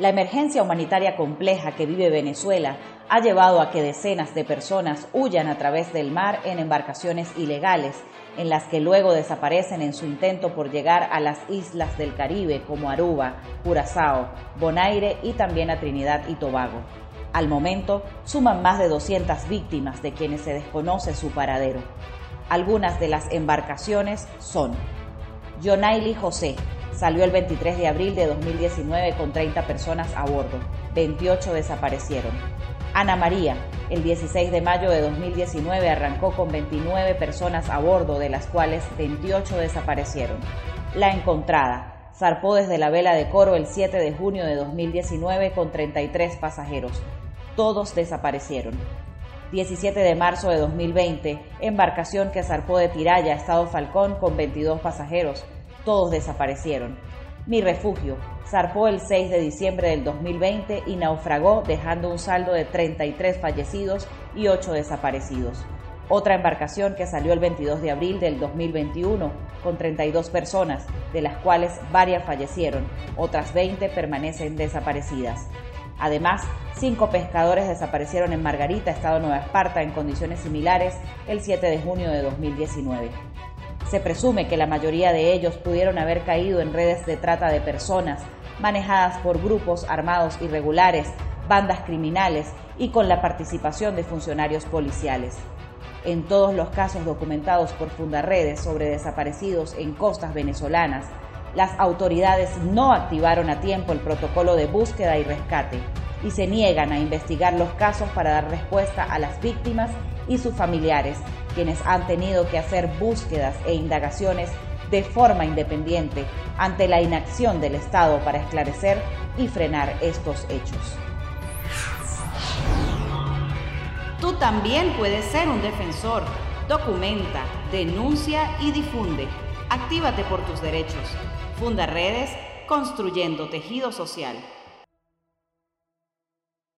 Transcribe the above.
La emergencia humanitaria compleja que vive Venezuela ha llevado a que decenas de personas huyan a través del mar en embarcaciones ilegales, en las que luego desaparecen en su intento por llegar a las islas del Caribe como Aruba, Curazao, Bonaire y también a Trinidad y Tobago. Al momento, suman más de 200 víctimas de quienes se desconoce su paradero. Algunas de las embarcaciones son Yonaili José, salió el 23 de abril de 2019 con 30 personas a bordo, 28 desaparecieron. Ana María, el 16 de mayo de 2019 arrancó con 29 personas a bordo, de las cuales 28 desaparecieron. La Encontrada, zarpó desde la vela de Coro el 7 de junio de 2019 con 33 pasajeros. Todos desaparecieron. 17 de marzo de 2020, embarcación que zarpó de Tiraya, Estado Falcón, con 22 pasajeros todos desaparecieron. Mi refugio zarpó el 6 de diciembre del 2020 y naufragó dejando un saldo de 33 fallecidos y 8 desaparecidos. Otra embarcación que salió el 22 de abril del 2021 con 32 personas, de las cuales varias fallecieron, otras 20 permanecen desaparecidas. Además, cinco pescadores desaparecieron en Margarita, Estado Nueva Esparta, en condiciones similares el 7 de junio de 2019. Se presume que la mayoría de ellos pudieron haber caído en redes de trata de personas, manejadas por grupos armados irregulares, bandas criminales y con la participación de funcionarios policiales. En todos los casos documentados por Fundarredes sobre desaparecidos en costas venezolanas, las autoridades no activaron a tiempo el protocolo de búsqueda y rescate y se niegan a investigar los casos para dar respuesta a las víctimas y sus familiares, quienes han tenido que hacer búsquedas e indagaciones de forma independiente ante la inacción del Estado para esclarecer y frenar estos hechos. Tú también puedes ser un defensor. Documenta, denuncia y difunde. Actívate por tus derechos. Funda redes construyendo tejido social.